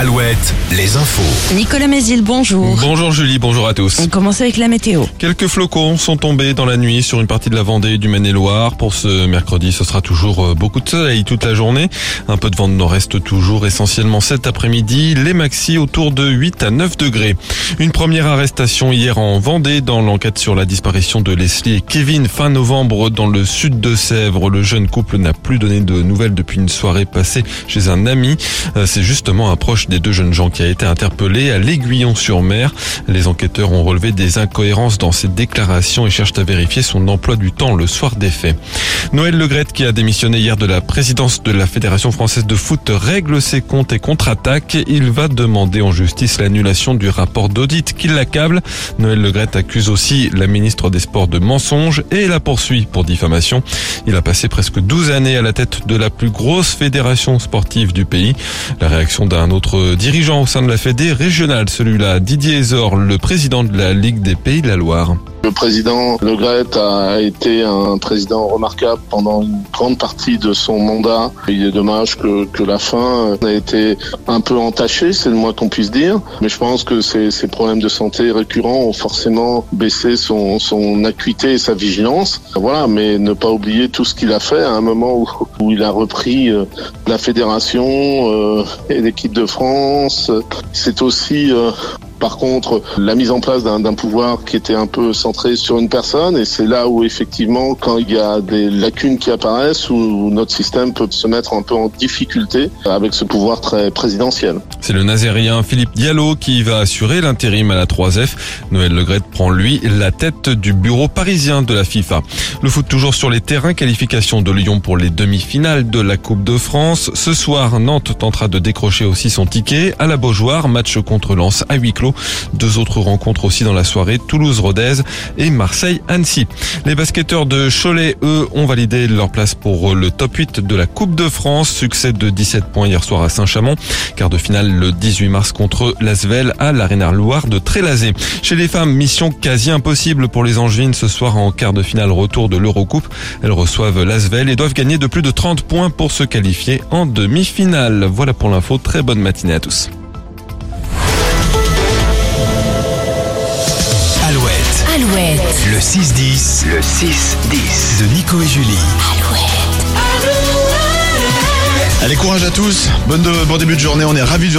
Alouette, les infos. Nicolas Mézil, bonjour. Bonjour Julie, bonjour à tous. On commence avec la météo. Quelques flocons sont tombés dans la nuit sur une partie de la Vendée et du Maine-et-Loire. Pour ce mercredi, ce sera toujours euh, beaucoup de soleil toute la journée. Un peu de vent de nord-est toujours, essentiellement cet après-midi. Les maxi autour de 8 à 9 degrés. Une première arrestation hier en Vendée dans l'enquête sur la disparition de Leslie et Kevin fin novembre dans le sud de Sèvres. Le jeune couple n'a plus donné de nouvelles depuis une soirée passée chez un ami. Euh, C'est justement un proche des deux jeunes gens qui a été interpellé à l'Aiguillon-sur-Mer. Les enquêteurs ont relevé des incohérences dans ses déclarations et cherchent à vérifier son emploi du temps le soir des faits. Noël Legrette, qui a démissionné hier de la présidence de la Fédération française de foot, règle ses comptes et contre-attaque. Il va demander en justice l'annulation du rapport d'audit qui l'accable. Noël Legrette accuse aussi la ministre des Sports de mensonges et la poursuit pour diffamation. Il a passé presque 12 années à la tête de la plus grosse fédération sportive du pays. La réaction d'un autre dirigeant au sein de la Fédé régionale, celui-là Didier Ezor, le président de la Ligue des Pays de la Loire. Le président Le Gret a été un président remarquable pendant une grande partie de son mandat. Il est dommage que, que la fin ait été un peu entachée, c'est le moins qu'on puisse dire. Mais je pense que ces, ces problèmes de santé récurrents ont forcément baissé son, son acuité et sa vigilance. Voilà, mais ne pas oublier tout ce qu'il a fait à un moment où, où il a repris euh, la fédération euh, et l'équipe de France. C'est aussi euh, par contre, la mise en place d'un pouvoir qui était un peu centré sur une personne, et c'est là où effectivement, quand il y a des lacunes qui apparaissent, où notre système peut se mettre un peu en difficulté avec ce pouvoir très présidentiel. C'est le nazérien Philippe Diallo qui va assurer l'intérim à la 3F. Noël Legrette prend lui la tête du bureau parisien de la FIFA. Le foot toujours sur les terrains, qualification de Lyon pour les demi-finales de la Coupe de France. Ce soir, Nantes tentera de décrocher aussi son ticket à la Beaujoire, match contre Lens à huis clos. Deux autres rencontres aussi dans la soirée, Toulouse-Rodez et Marseille-Annecy. Les basketteurs de Cholet, eux, ont validé leur place pour le top 8 de la Coupe de France. Succès de 17 points hier soir à Saint-Chamond. Quart de finale le 18 mars contre l'Asvel à l'Arena Loire de Trélazé. Chez les femmes, mission quasi impossible pour les Angevines ce soir en quart de finale retour de l'Eurocoupe. Elles reçoivent l'Asvel et doivent gagner de plus de 30 points pour se qualifier en demi-finale. Voilà pour l'info. Très bonne matinée à tous. Alouette, le 6-10, le 6-10 de Nico et Julie. Alouette. Allez, courage à tous. Bonne de- bon début de journée. On est ravis de